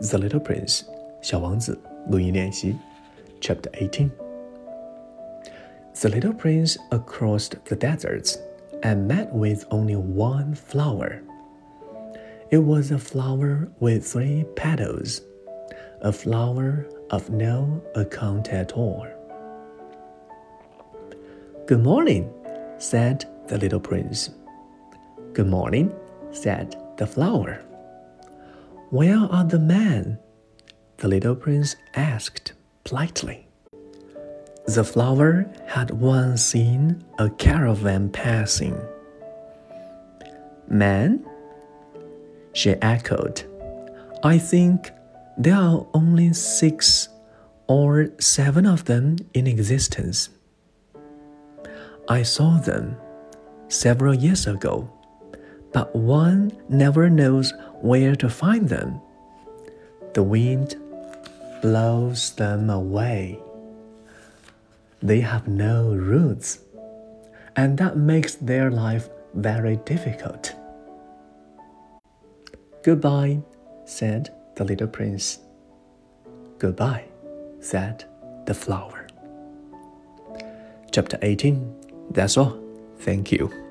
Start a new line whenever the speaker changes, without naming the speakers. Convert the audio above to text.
The Little Prince 小王子录音练习 Chapter 18 The little prince crossed the deserts and met with only one flower. It was a flower with three petals, a flower of no account at all. Good morning, said the little prince. Good morning, said the flower. Where are the men? The little prince asked politely. The flower had once seen a caravan passing. Men? She echoed. I think there are only six or seven of them in existence. I saw them several years ago, but one never knows where to find them. The wind blows them away. They have no roots, and that makes their life very difficult. Goodbye, said the little prince. Goodbye, said the flower. Chapter 18 That's all. Thank you.